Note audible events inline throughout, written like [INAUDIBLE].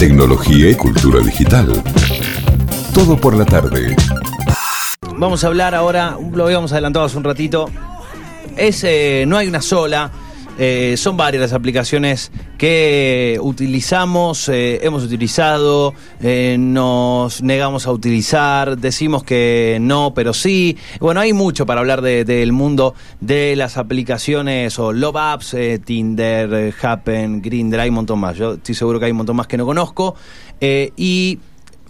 tecnología y cultura digital. Todo por la tarde. Vamos a hablar ahora, lo habíamos adelantado hace un ratito. Es, eh, no hay una sola, eh, son varias las aplicaciones que utilizamos, eh, hemos utilizado, eh, nos negamos a utilizar, decimos que no, pero sí. Bueno, hay mucho para hablar de- del mundo de las aplicaciones o Love Apps, Tinder, Happen, Grindr, hay un montón más. Yo estoy seguro que hay un montón más que no conozco. Y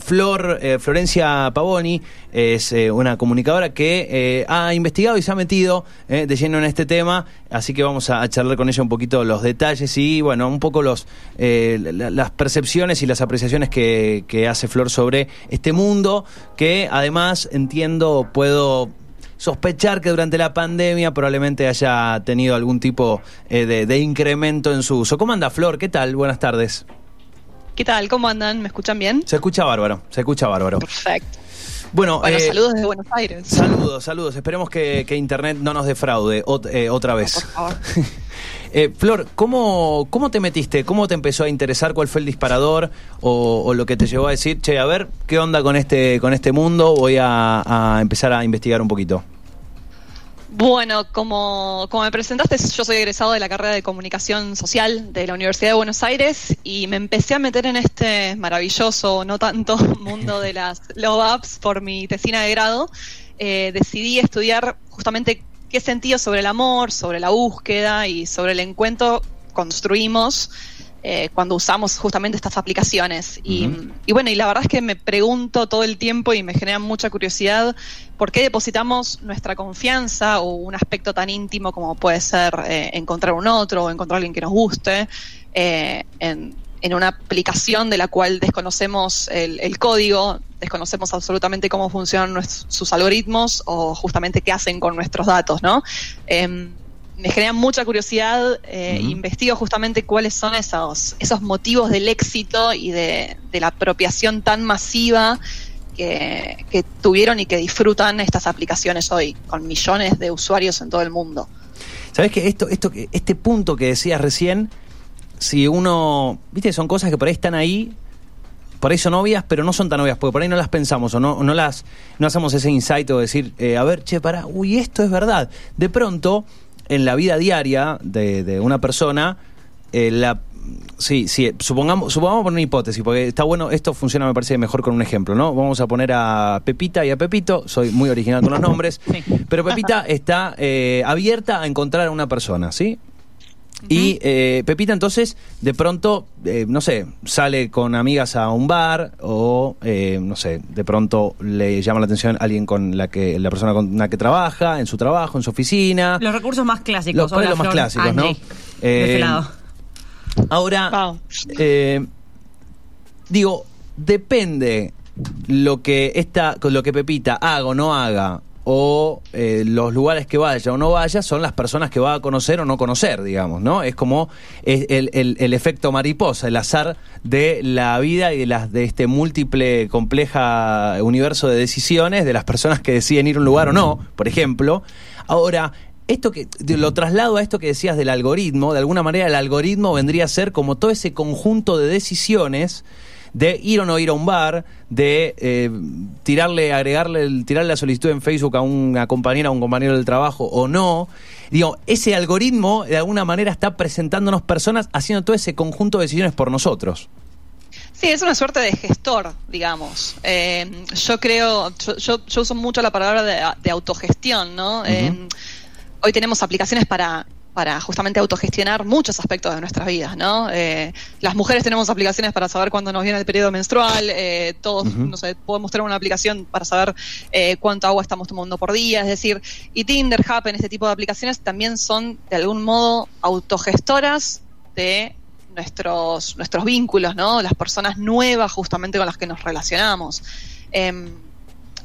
Flor, eh, Florencia Pavoni es eh, una comunicadora que eh, ha investigado y se ha metido eh, de lleno en este tema, así que vamos a, charlar con ella un poquito los detalles y bueno, un poco los eh, la- las percepciones y las apreciaciones que, hace Flor sobre este mundo, que además entiendo, puedo sospechar que durante la pandemia probablemente haya tenido algún tipo de, de incremento en su uso. ¿Cómo anda Flor? ¿Qué tal? Buenas tardes. ¿Qué tal? ¿Cómo andan? ¿Me escuchan bien? Se escucha bárbaro, se escucha bárbaro. Perfecto. Bueno, Bueno, eh, saludos desde Buenos Aires. Saludos, saludos. Esperemos que, que Internet no nos defraude ot- eh, otra Por vez. favor. [LAUGHS] Eh, Flor, ¿cómo, ¿cómo te metiste? ¿Cómo te empezó a interesar? ¿Cuál fue el disparador? O, o lo que te llevó a decir, che, a ver, ¿qué onda con este, con este mundo? Voy a, a empezar a investigar un poquito. Bueno, como, como me presentaste, yo soy egresado de la carrera de comunicación social de la Universidad de Buenos Aires y me empecé a meter en este maravilloso, no tanto, [LAUGHS] mundo de las love apps por mi tesina de grado. Eh, decidí estudiar justamente qué sentido sobre el amor, sobre la búsqueda y sobre el encuentro construimos eh, cuando usamos justamente estas aplicaciones. Y, bueno, y la verdad es que me pregunto todo el tiempo y me genera mucha curiosidad por qué depositamos nuestra confianza o un aspecto tan íntimo como puede ser eh, encontrar un otro o encontrar a alguien que nos guste eh, en, en una aplicación de la cual desconocemos el, el código, desconocemos absolutamente cómo funcionan sus algoritmos o justamente qué hacen con nuestros datos, ¿no? Me genera mucha curiosidad, eh, investigo justamente cuáles son esos, esos motivos del éxito y de, de la apropiación tan masiva que, que tuvieron y que disfrutan estas aplicaciones hoy, con millones de usuarios en todo el mundo. ¿Sabes que esto, esto, que- este punto que decías recién, si uno, viste, son cosas que por ahí están ahí, por ahí son obvias, pero no son tan obvias, porque por ahí no las pensamos o no, no las, no hacemos ese insight o decir, eh, a ver, che, para, uy, esto es verdad. De pronto, en la vida diaria de, de una persona, eh, la Sí, sí, supongamos, supongamos poner una hipótesis, porque está bueno, esto funciona me parece mejor con un ejemplo, ¿no? Vamos a poner a Pepita y a Pepito, soy muy original con los nombres, pero Pepita está eh, abierta a encontrar a una persona, ¿sí? Y eh, Pepita entonces de pronto, eh, no sé, sale con amigas a un bar o, eh, no sé, de pronto le llama la atención alguien con la que la persona con la que trabaja, en su trabajo, en su oficina. Los recursos más clásicos. Los- los más clásicos, ¿no? Angie, Eh, de lado. Ahora, Wow. eh, digo, depende lo que esta, lo que Pepita haga o no haga, o eh, los lugares que vaya o no vaya, son las personas que va a conocer o no conocer, digamos, ¿no? Es como el, el- efecto mariposa, el azar de la vida y de las de este múltiple, compleja universo de decisiones de las personas que deciden ir a un lugar o no, por ejemplo. Ahora, esto que lo traslado a esto que decías del algoritmo, de alguna manera el algoritmo vendría a ser como todo ese conjunto de decisiones de ir o no ir a un bar, de eh, tirarle, agregarle, el- tirarle la solicitud en Facebook a una compañera, a un compañero del trabajo o no. Digo, ese algoritmo de alguna manera está presentándonos personas haciendo todo ese conjunto de decisiones por nosotros. Sí, es una suerte de gestor, digamos. Eh, yo creo, yo, yo, yo uso mucho la palabra de, de autogestión, ¿no? Eh, hoy tenemos aplicaciones para, para justamente autogestionar muchos aspectos de nuestras vidas, ¿no? Eh, las mujeres tenemos aplicaciones para saber cuándo nos viene el periodo menstrual, eh, todos, no sé, podemos tener una aplicación para saber eh, cuánto agua estamos tomando por día, es decir, y Tinder, Happen, este tipo de aplicaciones también son de algún modo autogestoras de nuestros, nuestros vínculos, ¿no? Las personas nuevas justamente con las que nos relacionamos.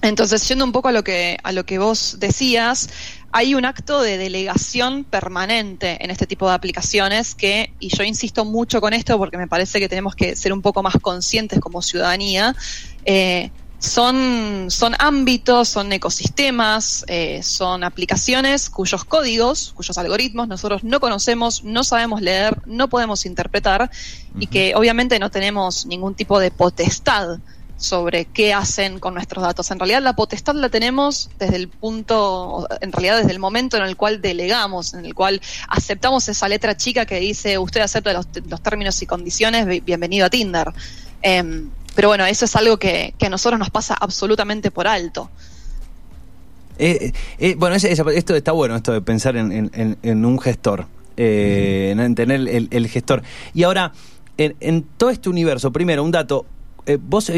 Entonces, yendo un poco a lo que, a lo que vos decías, hay un acto de delegación permanente en este tipo de aplicaciones que, y yo insisto mucho con esto porque me parece que tenemos que ser un poco más conscientes como ciudadanía, eh, son, son ámbitos, son ecosistemas, eh, son aplicaciones cuyos códigos, cuyos algoritmos nosotros no conocemos, no sabemos leer, no podemos interpretar y que obviamente no tenemos ningún tipo de potestad sobre qué hacen con nuestros datos. En realidad la potestad la tenemos desde el punto, en realidad desde el momento en el cual delegamos, en el cual aceptamos esa letra chica que dice usted acepta los, los términos y condiciones, bienvenido a Tinder. Em, pero bueno, eso es algo que, a nosotros nos pasa absolutamente por alto. Eh, eh, bueno, esto está bueno, esto de pensar en, un gestor, eh, en tener el, gestor. Y ahora, en, todo este universo, primero, un dato, vos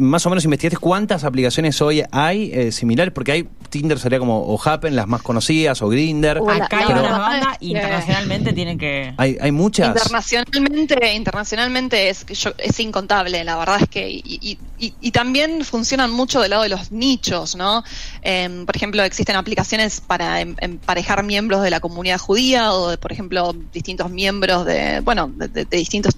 más o menos investigaste cuántas aplicaciones hoy hay eh, similares, porque hay Tinder sería como o Happen, las más conocidas, o Grinder. Acá hay una banda, [LAUGHS] internacionalmente tienen que... Hay, hay muchas. Internacionalmente, internacionalmente es, es incontable, la verdad es que... Y, y, también funcionan mucho del lado de los nichos, ¿no? Em, por ejemplo, existen aplicaciones para em, emparejar miembros de la comunidad judía o, de, por ejemplo, distintos miembros de, bueno, de distintos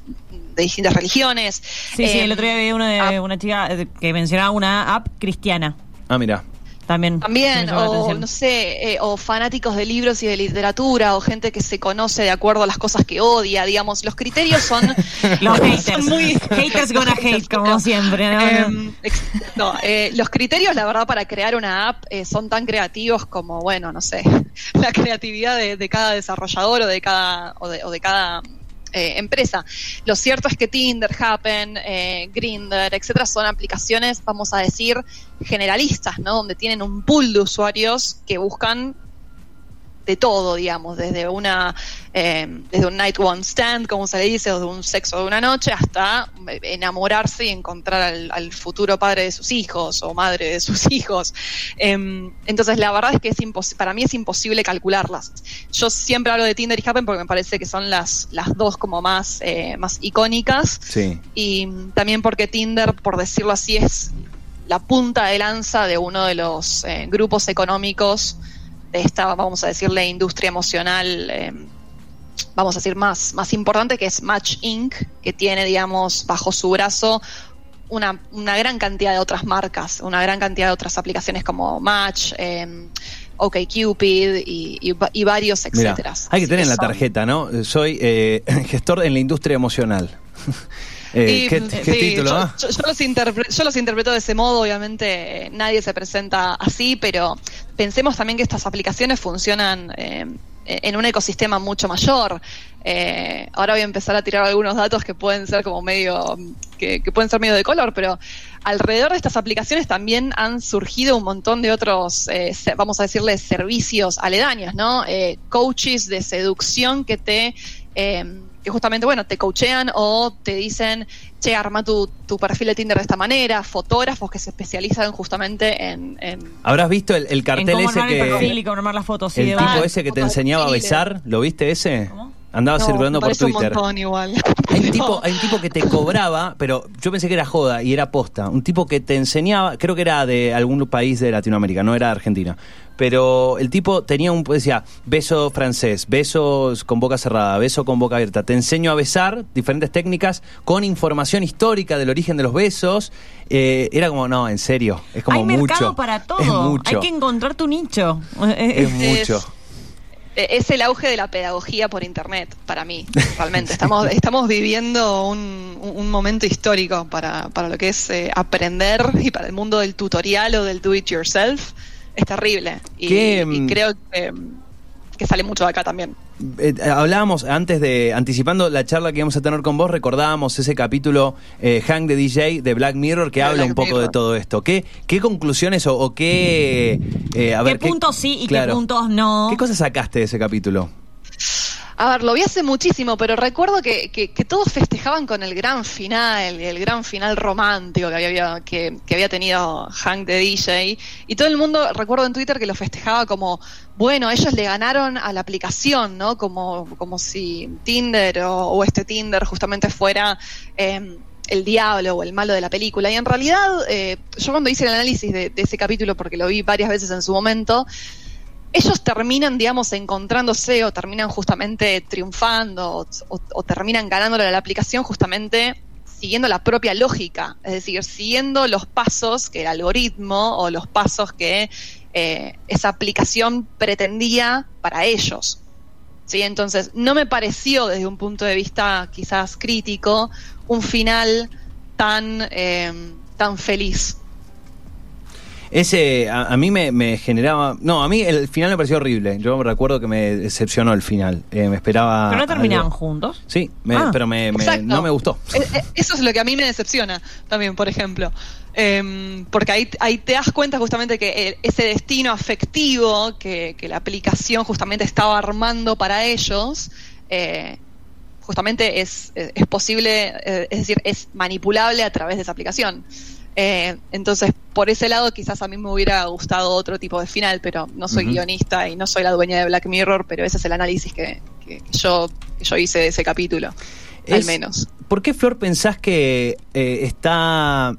de distintas religiones. Sí, sí, el em, otro día vi uno de una chica eh, que mencionaba una app cristiana. Ah, mira. También. También, o no sé, eh, o fanáticos de libros y de literatura, o gente que se conoce de acuerdo a las cosas que odia, digamos. Los criterios son. [LAUGHS] los [LAUGHS] haters. muy, [LAUGHS] haters gonna hate, como siempre. Em, no, eh, los criterios, la verdad, para crear una app son tan creativos como, bueno, no sé, la creatividad de, cada desarrollador o de cada, o de cada eh, empresa. Lo cierto es que Tinder, Happen, eh, Grinder, etcétera, son aplicaciones, vamos a decir, generalistas, ¿no? Donde tienen un pool de usuarios que buscan de todo, digamos, desde una eh, desde un night one stand, como se le dice, o de un sexo de una noche, hasta enamorarse y encontrar al, futuro padre de sus hijos o madre de sus [LAUGHS] hijos. Em, entonces, la verdad es que es para mí es imposible calcularlas. Yo siempre hablo de Tinder y Happen porque me parece que son las, las dos como más, eh, más icónicas. Sí. Y también porque Tinder, por decirlo así, es la punta de lanza de uno de los eh, grupos económicos esta, vamos a decirle, industria emocional, eh, vamos a decir, más, más importante, que es Match Inc., que tiene, digamos, bajo su brazo una, una gran cantidad de otras marcas, una gran cantidad de otras aplicaciones como Match, eh, OkCupid y, y, varios, etcétera. Hay que tener en la tarjeta, ¿no? Soy eh, [LAUGHS] gestor en la industria emocional. [LAUGHS] Eh, ¿qué, título? Yo, los yo, los interpreto de ese modo, obviamente nadie se presenta así, pero pensemos también que estas aplicaciones funcionan eh, en un ecosistema mucho mayor. Eh, ahora voy a empezar a tirar algunos datos que pueden ser como medio, que, pueden ser medio de color, pero alrededor de estas aplicaciones también han surgido un montón de otros, vamos a decirle, servicios aledaños, ¿no? coaches de seducción que te que justamente, bueno, te coachean o te dicen, che, arma tu, tu perfil de Tinder de esta manera, fotógrafos que se especializan justamente en... ¿Habrás visto el, cartel ese que... El perfil y armar las fotos, el tipo ese que te enseñaba a besar, ¿lo viste ese? ¿Cómo? Andaba circulando por Twitter. igual. Hay un, [LAUGHS] tipo, hay un tipo que te cobraba, pero yo pensé que era joda y era posta. Un tipo que te enseñaba, creo que era de algún país de Latinoamérica, no era de Argentina. Pero el tipo tenía un, decía, beso francés, besos con boca cerrada, beso con boca abierta. Te enseño a besar, diferentes técnicas, con información histórica del origen de los besos. Eh, era como, no, en serio, es como Hay mercado para todo. Hay que encontrar tu nicho. Es, [LAUGHS] mucho. Eh, es el auge de la pedagogía por internet para mí, [LAUGHS] realmente. Estamos, estamos viviendo un, un momento histórico para, para lo que es eh, aprender y para el mundo del tutorial o del do it yourself. Es terrible. Y, mm, creo que, que sale mucho de acá también. Eh, hablábamos antes de, anticipando la charla que íbamos a tener con vos, recordábamos ese capítulo eh, Hang the DJ de Black Mirror que habla un poco de todo esto. ¿Qué, qué conclusiones o, qué... Eh, a ver, ¿Qué puntos sí y qué puntos no? ¿Qué cosas sacaste de ese capítulo? A ver, lo vi hace muchísimo, pero recuerdo que, que, todos festejaban con el gran final, el gran final romántico que había, que, que había tenido Hank de DJ. Y todo el mundo, recuerdo en Twitter que lo festejaba como, bueno, ellos le ganaron a la aplicación, ¿no? Como, como si Tinder o, este Tinder justamente fuera... Em, el diablo o el malo de la película. Y en realidad, eh, yo cuando hice el análisis de, ese capítulo, porque lo vi varias veces en su momento, ellos terminan, digamos, encontrándose o terminan justamente triunfando o, terminan ganándole a la aplicación justamente siguiendo la propia lógica, es decir, siguiendo los pasos que el algoritmo o los pasos que eh, esa aplicación pretendía para ellos. ¿Sí? Entonces, no me pareció desde un punto de vista quizás crítico un final tan, eh, tan feliz. Ese, a, a mí me, me generaba. No, a mí el final me pareció horrible. Yo me recuerdo que me decepcionó el final. Eh, me esperaba. ¿Pero no terminaban algo- juntos? Sí, me- Ah. pero me, no me gustó. Eh, eh, Eso es lo que a mí me decepciona también, por ejemplo. Em, porque ahí, ahí te das cuenta justamente que el- ese destino afectivo que, que la aplicación justamente estaba armando para ellos, eh, justamente es, es es posible, eh, es decir, es manipulable a través de esa aplicación. Eh, entonces, por ese lado, quizás a mí me hubiera gustado otro tipo de final, pero no soy guionista y no soy la dueña de Black Mirror, pero ese es el análisis que, que- que yo, que yo hice de ese capítulo, al menos. ¿Por qué, Flor, pensás que eh, está.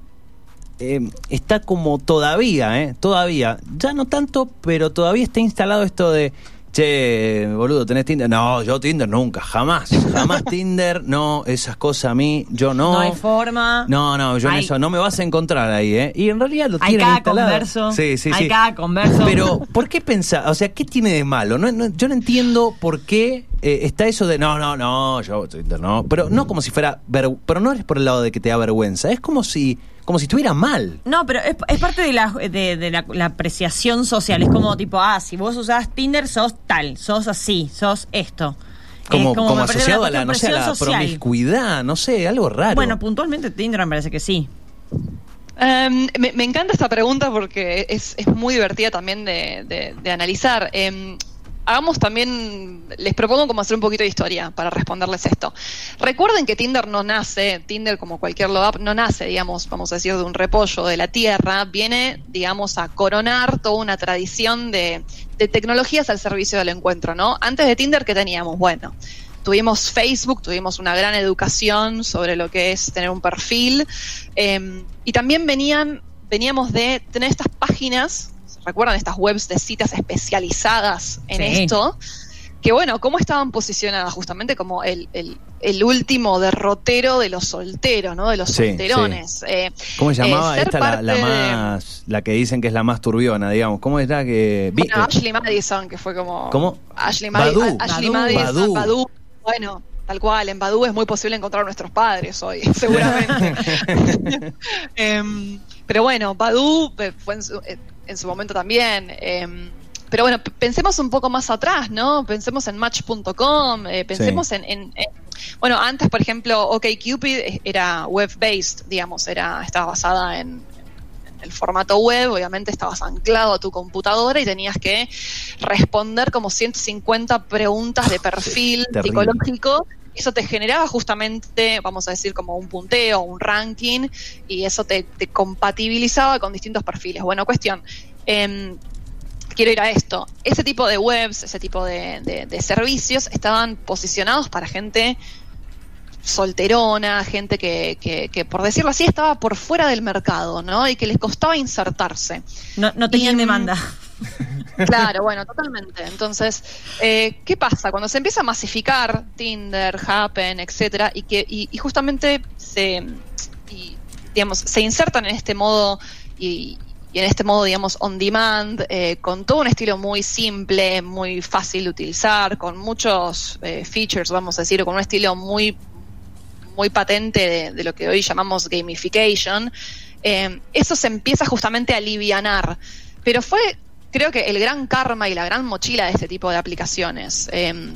eh, está como todavía, ¿eh? Todavía. Ya no tanto, pero todavía está instalado esto de. Che, boludo, ¿tenés Tinder? No, yo Tinder nunca, jamás. Jamás [LAUGHS] Tinder, no, esas cosas a mí, yo no. No, hay forma. No, no, yo en Hay- eso no me vas a encontrar ahí, ¿eh? Y en realidad lo Hay tienen cada instalado. converso. Sí, sí, hay sí. cada converso. Pero, ¿por qué pensar? O sea, ¿qué tiene de malo? No, no, yo no entiendo por qué eh, está eso de no, no, no, yo Twitter no. Pero no como si fuera. ver- pero no es por el lado de que te da vergüenza. Es como si como si estuviera mal. No, pero es, es parte de, la, de, de la, la apreciación social. Es como tipo, ah, si vos usás Tinder, sos tal, sos así, sos esto. Como, Es como, parece asociado a la, no sé, a la promiscuidad, no sé, algo raro. Bueno, puntualmente Tinder me parece que sí. Em, me, me encanta esta pregunta porque es, es muy divertida también de, de- de analizar. Em, hagamos también, les propongo como hacer un poquito de historia para responderles esto. Recuerden que Tinder no nace, Tinder como cualquier love app, no nace, digamos, vamos a decir, de un repollo de la tierra, viene, digamos, a coronar toda una tradición de, de tecnologías al servicio del encuentro, ¿no? Antes de Tinder, ¿qué teníamos? Bueno, tuvimos Facebook, tuvimos una gran educación sobre lo que es tener un perfil, eh, y también venían, veníamos de tener estas páginas, ¿se ¿recuerdan estas webs de citas especializadas en Sí. esto? Que bueno, ¿cómo estaban posicionadas? Justamente como el, el- el último derrotero de los solteros, ¿no? De los Sí, solterones. Eh, ¿Cómo se llamaba eh, ser esta la, la más la que dicen que es la más turbiona, digamos? ¿Cómo era que vi- Bueno, eh, Ashley Madison, que fue como. ¿Cómo? Ashley, Badoo. Madi- Ashley Badoo. Madison, Badoo. Badoo. Bueno, tal cual, en Badoo es muy posible encontrar a nuestros padres hoy, [LAUGHS] seguramente. [LAUGHS] [LAUGHS] Em, pero bueno, Badoo eh, fue en su, eh, en su momento también. em, pero bueno, pensemos un poco más atrás, ¿no? Pensemos en Match.com, eh, pensemos en, en- en- Bueno, antes, por ejemplo, OkCupid era web-based, digamos, era, estaba basada en, el formato web, obviamente estabas anclado a tu computadora y tenías que responder como 150 preguntas de perfil terrible. psicológico. Eso te generaba justamente, vamos a decir, como un punteo, un ranking, y eso te, te compatibilizaba con distintos perfiles. Bueno, cuestión. em, quiero ir a esto. Ese tipo de webs, ese tipo de, de- de servicios estaban posicionados para gente solterona, gente que, que, que, por decirlo así, estaba por fuera del mercado, ¿no? Y que les costaba insertarse. No, no tenían Y, mm, demanda. [LAUGHS] Claro, bueno, totalmente. Entonces, eh, ¿qué pasa? Cuando se empieza a masificar Tinder, Happen, etcétera, y que y, y justamente se, y, digamos, se insertan en este modo y, en este modo, digamos, on demand, eh, con todo un estilo muy simple, muy fácil de utilizar, con muchos eh, features, vamos a decir, con un estilo muy muy patente de, de lo que hoy llamamos gamification, eh, eso se empieza justamente a alivianar. Pero fue, creo que, el gran karma y la gran mochila de este tipo de aplicaciones. Eh,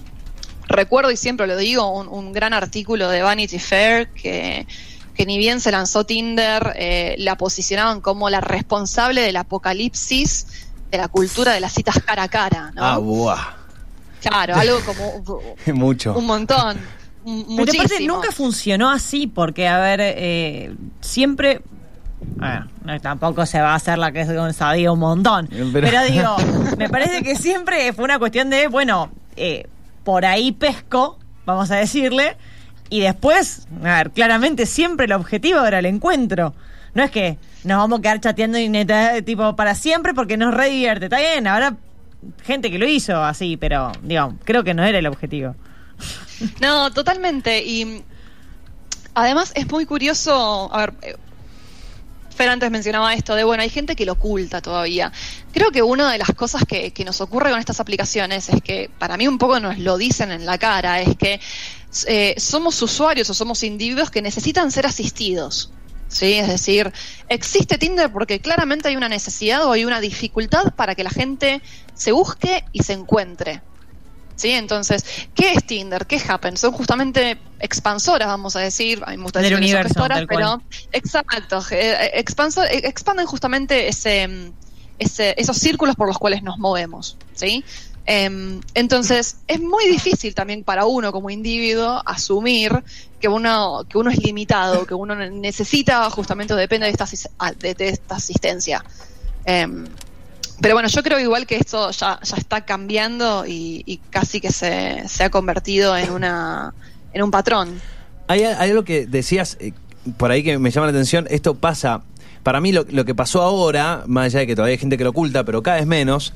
recuerdo, y siempre lo digo, un, un gran artículo de Vanity Fair que, que ni bien se lanzó Tinder, eh, la posicionaban como la responsable del apocalipsis de la cultura de las citas cara a cara, ¿no? Ah, buah. Claro, algo como [LAUGHS] Mucho. un montón. Pero aparte nunca funcionó así, porque, a ver, eh, siempre. A ver, no, tampoco se va a hacer la que es sabía un montón. [LAUGHS] Pero- Pero, digo, me parece que siempre fue una cuestión de, bueno, eh, por ahí pesco, vamos a decirle, y después, a ver, claramente siempre el objetivo era el encuentro. No es que nos vamos a quedar chateando y neta, tipo para siempre porque nos re divierte. Está bien, habrá gente que lo hizo así, pero, digo, creo que no era el objetivo. No, totalmente. Y Además, es muy curioso, a ver, eh, Antes mencionaba esto de, bueno, hay gente que lo oculta todavía. Creo que una de las cosas que, que nos ocurre con estas aplicaciones es que, para mí un poco nos lo dicen en la cara, es que eh, somos usuarios o somos individuos que necesitan ser asistidos. ¿sí? Es decir, existe Tinder porque claramente hay una necesidad o hay una dificultad para que la gente se busque y se encuentre. ¿Sí? Entonces, ¿qué es Tinder? ¿Qué es Happen? Son justamente expansoras, vamos a decir, a mí me gusta decir gestoras, pero exacto, eh, expanso- eh, expanden justamente ese, mm, ese- esos círculos por los cuales nos movemos, ¿sí? Em, entonces, es muy difícil también para uno como individuo asumir que uno, que uno es limitado, que uno necesita justamente o depende de esta, de, de esta asistencia. Pero bueno, yo creo igual que esto ya, ya está cambiando y, y casi que se, se ha convertido en una en un patrón. Hay, hay algo que decías eh, por ahí que me llama la atención. Esto pasa, para mí lo, lo que pasó ahora, más allá de que todavía hay gente que lo oculta, pero cada vez menos.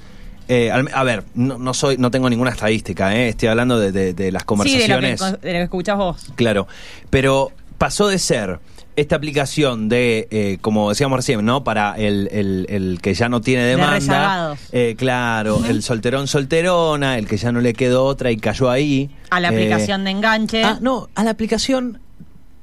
eh, al- a ver, no, no soy, no tengo ninguna estadística, eh, estoy hablando de, de- de las Sí, de lo, que, conversaciones. de lo que escuchás vos. Claro, pero pasó de ser esta aplicación de, eh, como decíamos recién, ¿no? Para el, el- el que ya no tiene demanda. Eh, claro, el solterón solterona, el que ya no le quedó otra y cayó ahí. A la Eh, aplicación de enganche. Ah, no, a la aplicación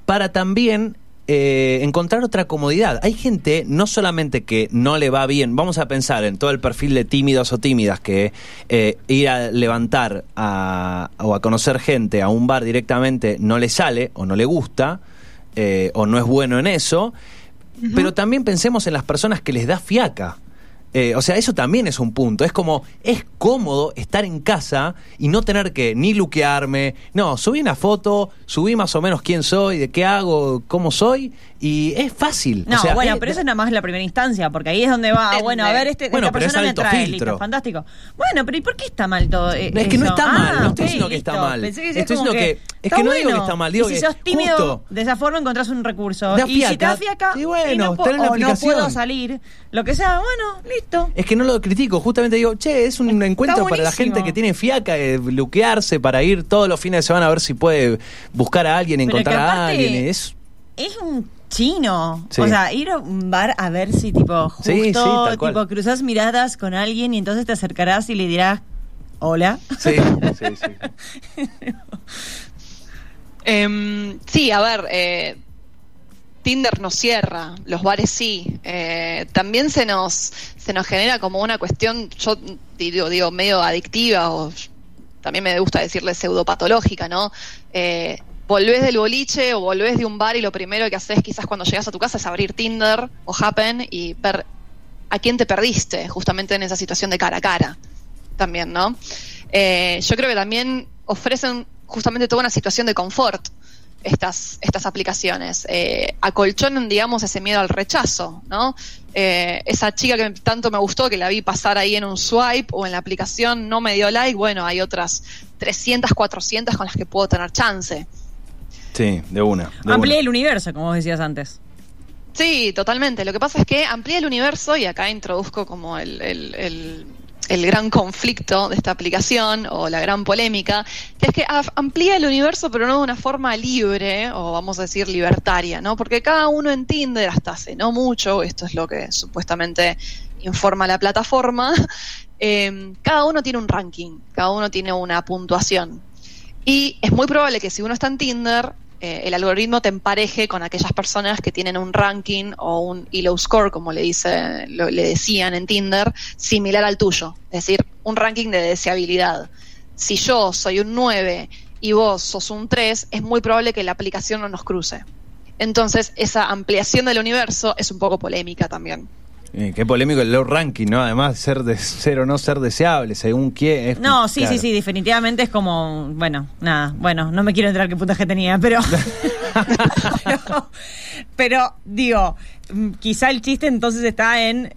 para también eh, encontrar otra comodidad. Hay gente, no solamente que no le va bien, vamos a pensar en todo el perfil de tímidos o tímidas que eh, ir a levantar a- o a conocer gente a un bar directamente no le sale o no le gusta eh, o no es bueno en eso, pero también pensemos en las personas que les da fiaca. Eh, o sea, eso también es un punto. Es como, es cómodo estar en casa y no tener que ni luquearme. No, subí una foto, subí más o menos quién soy, de qué hago, cómo soy, y es fácil. No, O sea, bueno, es- pero eso es nada más la primera instancia, porque ahí es donde va, bueno, a ver, este, Bueno, esta pero es persona me alto trae, filtro. listo, fantástico. Bueno, pero ¿y por qué está mal todo eh, Es que no está mal, Ah, no estoy diciendo que está mal. Pensé que Estoy diciendo que- es que no digo que bueno. está mal, digo y si sos tímido, justo- de esa forma encontrás un recurso. Y si te fiaca, da fiaca, y bueno, y no, po- o no puedo salir, lo que sea, bueno, listo. Es que no lo critico, justamente digo, che, es un encuentro para la buenísimo. gente que tiene fiaca, de luquearse para ir todos los fines de semana a ver si puede buscar a alguien, Pero que encontrar a alguien. Es, Es un chino. Sí. O sea, ir a un bar a ver si tipo justo Sí, sí, tipo cruzas miradas con alguien y entonces te acercarás y le dirás hola. sí, sí, [LAUGHS] sí. Em, sí, a ver, eh, Tinder no cierra, los bares sí. Eh, también se nos, se nos genera como una cuestión, yo digo, medio adictiva o también me gusta decirle pseudopatológica, ¿no? Eh, volvés del boliche o volvés de un bar y lo primero que haces quizás cuando llegas a tu casa es abrir Tinder o Happen y ver a quién te perdiste justamente en esa situación de cara a cara también, ¿no? Eh, yo creo que también ofrecen justamente toda una situación de confort estas, estas aplicaciones. Eh, acolchonan, digamos, ese miedo al rechazo, ¿no? Eh, esa chica que tanto me gustó, que la vi pasar ahí en un swipe o en la aplicación, no me dio like, bueno, hay otras 300, 400 con las que puedo tener chance. Sí, de una. de Amplía una. el universo, como vos decías antes. Sí, totalmente. Lo que pasa es que amplía el universo y acá introduzco como el, el- el- el gran conflicto de esta aplicación o la gran polémica, que es que amplía el universo pero no de una forma libre o vamos a decir libertaria, ¿no? Porque cada uno en Tinder hasta hace no mucho, esto es lo que supuestamente informa la plataforma, [LAUGHS] eh, cada uno tiene un ranking, cada uno tiene una puntuación. Y es muy probable que si uno está en Tinder, eh, el algoritmo te empareje con aquellas personas que tienen un ranking o un ELO score, como le, dice, lo- le decían en Tinder, similar al tuyo. Es decir, un ranking de deseabilidad. Si yo soy un 9 y vos sos un 3, es muy probable que la aplicación no nos cruce. Entonces, esa ampliación del universo es un poco polémica también. Eh, qué polémico el low ranking, ¿no? Además, ser, de, ser o no ser deseable, según quién. es- No, sí, claro. sí, sí, definitivamente es como, bueno, nada, bueno, no me quiero enterar qué puntaje tenía, pero, pero, [LAUGHS] pero, digo, quizá el chiste entonces está en,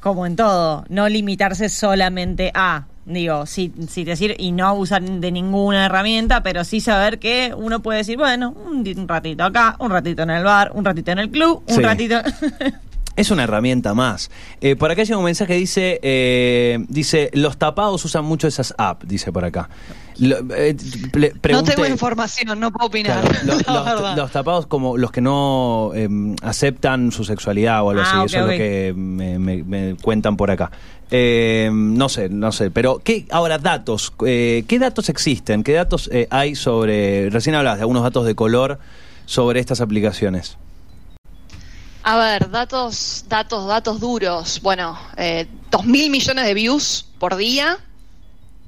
como en todo, no limitarse solamente a, digo, sí, sí decir, y no abusar de ninguna herramienta, pero sí saber que uno puede decir, bueno, un, ratito acá, un ratito en el bar, un ratito en el club, un Sí. ratito... [LAUGHS] Es una herramienta más. Eh, por acá llega un mensaje que dice, eh, dice, los tapados usan mucho esas apps, dice por acá. Lo- eh, No tengo información, no puedo opinar. Claro, [LAUGHS] los, tapados como los que no em, aceptan su sexualidad o algo Ah, así, eso es lo que me, me- me cuentan por acá. Em, no sé, no sé, pero ¿qué, ahora datos, eh, ¿qué datos existen? ¿Qué datos eh, hay sobre, recién hablabas de algunos datos de color sobre estas aplicaciones? A ver, datos, datos, datos duros. Bueno, eh, dos mil millones de views por día.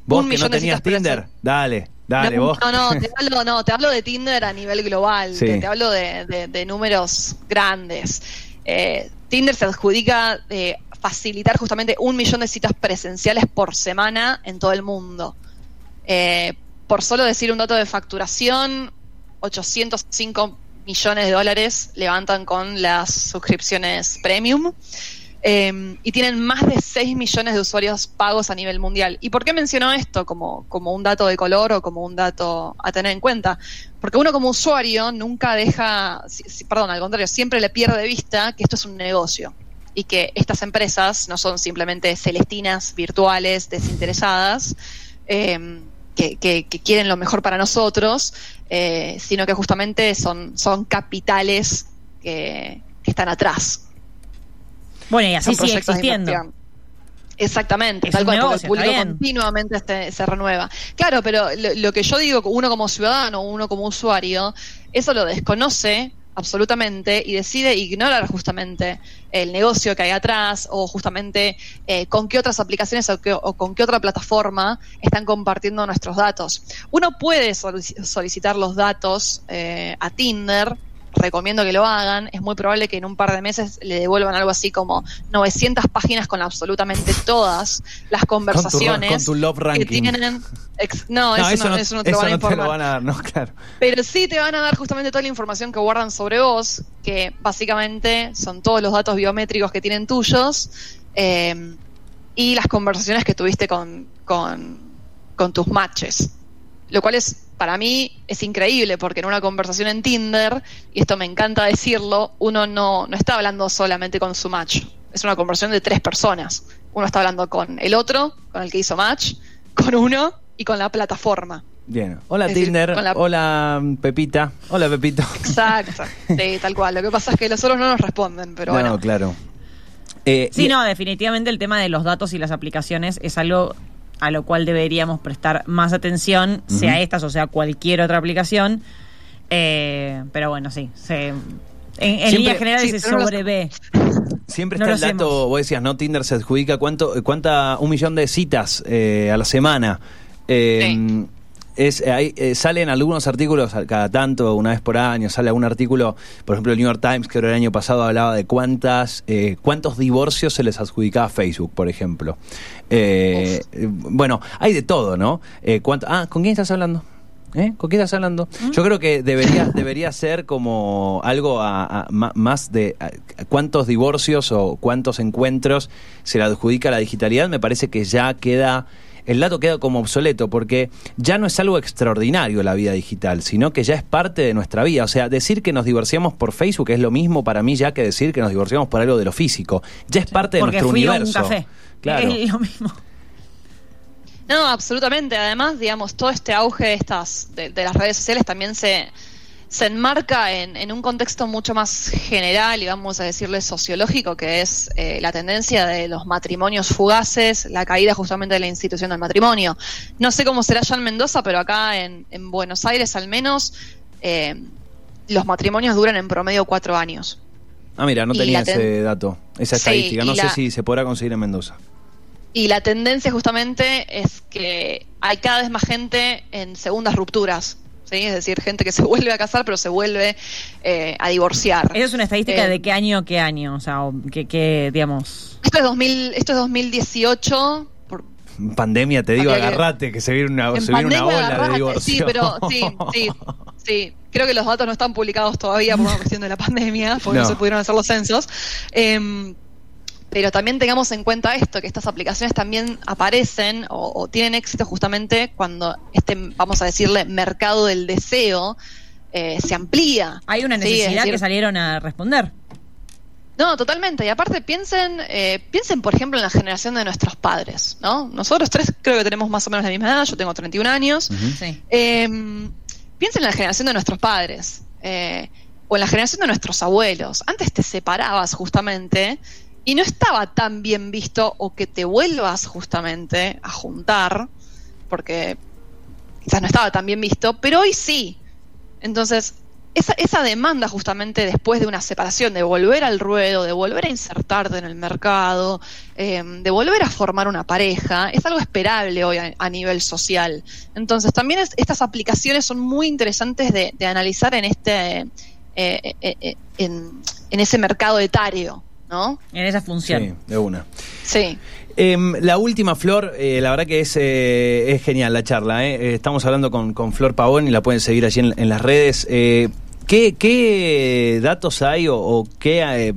¿Vos Un que no millón tenías Tinder? Dale, dale, no, vos. No, no, te [LAUGHS] hablo, no, te hablo de Tinder a nivel global. Sí. Te, te hablo de, de- de números grandes. Eh, Tinder se adjudica de facilitar justamente un millón de citas presenciales por semana en todo el mundo. Eh, por solo decir un dato de facturación, 805 millones de dólares levantan con las suscripciones premium. Eh, y tienen más de 6 millones de usuarios pagos a nivel mundial. ¿Y por qué menciono esto como, como un dato de color o como un dato a tener en cuenta? Porque uno como usuario nunca deja, perdón, al contrario, siempre le pierde de vista que esto es un negocio y que estas empresas no son simplemente celestinas virtuales desinteresadas eh, que, que- que quieren lo mejor para nosotros, eh, sino que justamente son, son capitales que, que están atrás, Bueno, y así son sigue existiendo. Exactamente, Es tal cual, porque el público continuamente este- se renueva. Claro, pero lo, lo que yo digo, uno como ciudadano, uno como usuario, eso lo desconoce absolutamente y decide ignorar justamente el negocio que hay atrás o justamente eh, con qué otras aplicaciones o, qué- o con qué otra plataforma están compartiendo nuestros datos. Uno puede solici- solicitar los datos eh, a Tinder, recomiendo que lo hagan, es muy probable que en un par de meses le devuelvan algo así como 900 páginas con absolutamente todas las conversaciones con tu love que tienen... ex- no, eso, no, eso no te lo van a no te informar. lo van a dar, no, claro. Pero sí te van a dar justamente toda la información que guardan sobre vos, que básicamente son todos los datos biométricos que tienen tuyos eh, y las conversaciones que tuviste con, con, con tus matches. Lo cual es, para mí, es increíble, porque en una conversación en Tinder, y esto me encanta decirlo, uno no, no está hablando solamente con su match. Es una conversación de tres personas. Uno está hablando con el otro, con el que hizo match, con uno y con la plataforma. Bien. Hola decir, Tinder, la- hola Pepita, hola Pepito. Exacto, sí, [LAUGHS] tal cual. Lo que pasa es que los otros no nos responden, pero no, bueno. claro. Eh, Sí, y- no, definitivamente el tema de los datos y las aplicaciones es algo a lo cual deberíamos prestar más atención, sea estas o sea cualquier otra aplicación. Eh, pero bueno, sí, se, en, líneas generales sí, se sobrevé. [LAUGHS] Siempre está el dato, hacemos. vos decías, ¿no? Tinder se adjudica cuánto, cuánta, un millón de citas eh, a la semana. Eh, es, hay, eh, salen algunos artículos cada tanto, una vez por año, sale algún artículo, por ejemplo, el New York Times, que era el año pasado hablaba de cuántas, eh, cuántos divorcios se les adjudicaba a Facebook, por ejemplo. Eh, eh, bueno, hay de todo, ¿no? Eh, cuánto- ah, ¿con quién estás hablando? ¿Eh? ¿Con quién estás hablando? Yo creo que debería, debería ser como algo a- más de a- cuántos divorcios o cuántos encuentros se le adjudica a la digitalidad. Me parece que ya queda, el dato queda como obsoleto porque ya no es algo extraordinario la vida digital, sino que ya es parte de nuestra vida. O sea, decir que nos divorciamos por Facebook es lo mismo para mí ya que decir que nos divorciamos por algo de lo físico. Ya es parte de Porque nuestro fui a universo. un café. Claro. Es lo mismo. No, absolutamente. Además, digamos, todo este auge de estas, de, de las redes sociales también se, se enmarca en, en un contexto mucho más general y vamos a decirle sociológico, que es eh, la tendencia de los matrimonios fugaces, la caída justamente de la institución del matrimonio. No sé cómo será ya en Mendoza, pero acá en, en Buenos Aires al menos eh, los matrimonios duran en promedio cuatro años. Ah, mira, no tenía ese dato, esa Sí, estadística. No sé si se podrá conseguir en Mendoza. Y la tendencia justamente es que hay cada vez más gente en segundas rupturas. ¿Sí? Es decir, gente que se [LAUGHS] vuelve a casar pero se vuelve eh, a divorciar. ¿Eso es una estadística Eh, de qué año, qué año? O sea, qué, qué, digamos... Esto es, 2000, esto es 2018. Por, Pandemia, te digo, que- agarrate, que se viene una, en se viene una ola de divorcio. Sí, pero [LAUGHS] sí, sí, sí. Creo que los datos no están publicados todavía por una cuestión de la pandemia, porque no, No. se pudieron hacer los censos. Em, pero también tengamos en cuenta esto, que estas aplicaciones también aparecen o, o tienen éxito justamente cuando este, vamos a decirle, mercado del deseo eh, se amplía. Hay una Sí, necesidad decir, que salieron a responder. No, totalmente. Y aparte piensen, eh, piensen por ejemplo en la generación de nuestros padres, ¿no? Nosotros tres creo que tenemos más o menos la misma edad, yo tengo 31 años. Sí. Eh, piensen en la generación de nuestros padres eh, o en la generación de nuestros abuelos. Antes te separabas justamente y no estaba tan bien visto o que te vuelvas justamente a juntar, porque quizás no estaba tan bien visto, pero hoy sí. Entonces, esa, demanda justamente después de una separación, de volver al ruedo, de volver a insertarte en el mercado, eh, de volver a formar una pareja, es algo esperable hoy a, nivel social. Entonces, también es- estas aplicaciones son muy interesantes de, analizar en este eh, eh, en, en ese mercado etario, ¿no? En esa función. Sí, de una. Sí. Em, la última, Flor, eh, la verdad que es, eh, es genial la charla. eh. Eh, Estamos hablando con, con Flor Pavón y la pueden seguir allí en, en las redes. Eh, ¿qué, qué datos hay o, o qué, eh,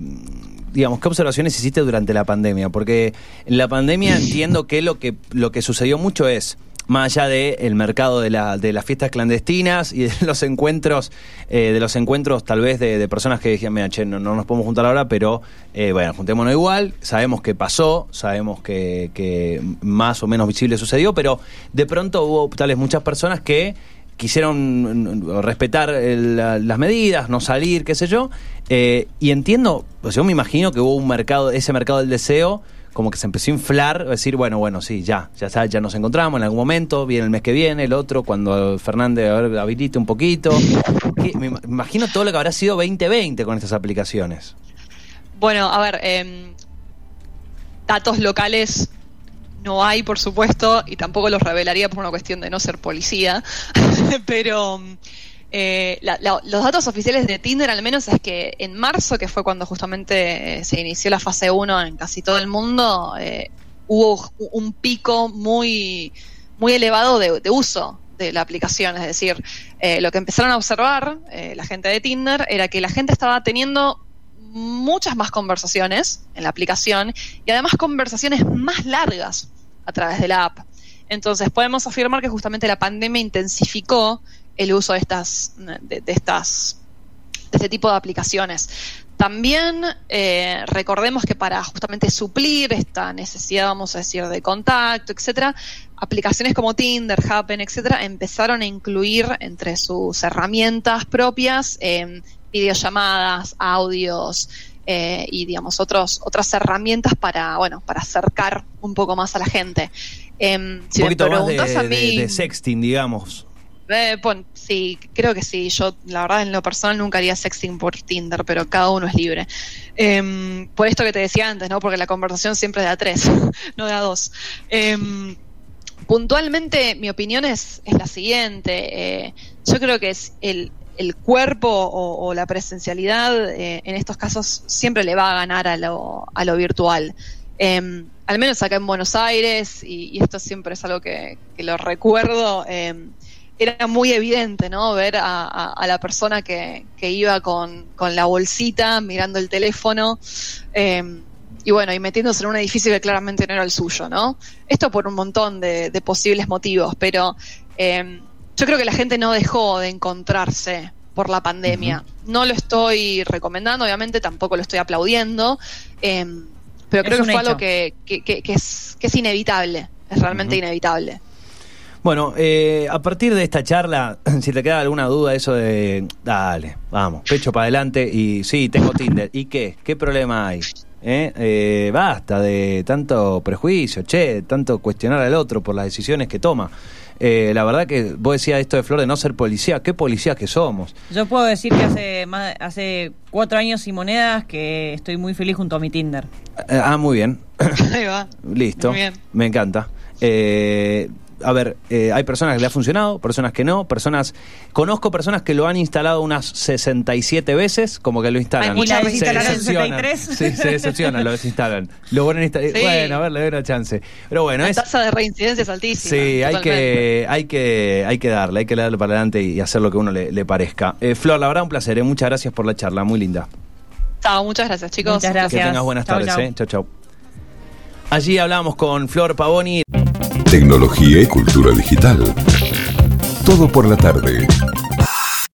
digamos, qué observaciones hiciste durante la pandemia? Porque en la pandemia [CLEARS THROAT] entiendo que lo que, lo que sucedió mucho es más allá del mercado de, la, de las fiestas clandestinas y de los encuentros, eh, de los encuentros tal vez de, de personas que decían, mira, che, no, no nos podemos juntar ahora, pero eh, bueno, juntémonos igual, sabemos que pasó, sabemos que, que más o menos visible sucedió, pero de pronto hubo tal vez muchas personas que quisieron mm, respetar el- la- las medidas, no salir, qué sé yo, eh, y entiendo, pues yo me imagino que hubo un mercado, ese mercado del deseo, como que se empezó a inflar, decir, bueno, bueno, sí, ya, ya está, ya nos encontramos en algún momento, viene el mes que viene, el otro, cuando Fernández a ver, habilite un poquito. Me ima- imagino todo lo que habrá sido 2020 con estas aplicaciones. Bueno, a ver, em, datos locales no hay, por supuesto, y tampoco los revelaría por una cuestión de no ser policía, [LAUGHS] pero eh, los datos oficiales de Tinder al menos es que en marzo, que fue cuando justamente se inició la fase 1 en casi todo el mundo, eh, hubo un pico muy, muy elevado de, uso de la aplicación, es decir, eh, lo que empezaron a observar la gente de Tinder era que la gente estaba teniendo muchas más conversaciones en la aplicación y además conversaciones más largas a través de la app. Entonces podemos afirmar que justamente la pandemia intensificó el uso de estas, de, de estas, de este tipo de aplicaciones. También eh, recordemos que para justamente suplir esta necesidad, vamos a decir, de contacto, etcétera, aplicaciones como Tinder, Happen, etcétera, empezaron a incluir entre sus herramientas propias eh, videollamadas, audios eh, y digamos otros otras herramientas para bueno para acercar un poco más a la gente. Em, si un me poquito más de, preguntas a de sexting, digamos. Eh, pon- sí, creo que sí. Yo, la verdad, en lo personal nunca haría sexting por Tinder, pero cada uno es libre. Em, por esto que te decía antes, ¿no? Porque la conversación siempre es de a tres, [LAUGHS] no de a dos. Em, puntualmente, mi opinión es, es la siguiente. Eh, yo creo que es el, el cuerpo o, la presencialidad eh, en estos casos siempre le va a ganar a lo, a lo virtual. Em, al menos acá en Buenos Aires, y, y esto siempre es algo que, lo recuerdo, era muy evidente, ¿no? Ver a, a- a la persona que, que iba con, con la bolsita, mirando el teléfono, em, y bueno, y metiéndose en un edificio que claramente no era el suyo, ¿no? Esto por un montón de, de posibles motivos, pero em, yo creo que la gente no dejó de encontrarse por la pandemia. No lo estoy recomendando, obviamente, tampoco lo estoy aplaudiendo, em, pero Es creo que fue hecho. algo que, que- que- que es, que es inevitable, es realmente inevitable. Bueno, eh, a partir de esta charla, [CLEARS THROAT] si te queda alguna duda, eso de, dale, vamos, pecho para adelante y sí, tengo Tinder. ¿Y qué? ¿Qué problema hay? ¿Eh? Eh, basta de tanto prejuicio, che, tanto cuestionar al otro por las decisiones que toma. Eh, la verdad que vos decías esto de Flor de no ser policía, ¿qué policía que somos? Yo puedo decir que hace más, hace cuatro años y monedas que estoy muy feliz junto a mi Tinder. Eh, ah, muy bien, [LAUGHS] Ahí va. listo, Muy bien. me encanta. Eh, a ver, eh, hay personas que le ha funcionado, personas que no, personas... Conozco personas que lo han instalado unas 67 veces, como que lo instalan. Hay muchas ¿Y la veces Se desinstalaron decepcionan. 63? Sí, se decepcionan, lo desinstalan. Lo vuelven a instalar. Sí. Bueno, a ver, le doy una chance. Pero bueno, La es... tasa de reincidencia es altísima. Sí, hay que, hay, que, hay que darle, hay que darle para adelante y hacer lo que a uno le, le parezca. Eh, Flor, la verdad, un placer. eh. Muchas gracias por la charla, muy linda. Chao, muchas gracias, chicos. Muchas Que Gracias. tengas buenas Chau, tardes. chau. eh. Chau. Allí hablamos con Flor Pavoni. Tecnología y cultura digital. Todo por la tarde.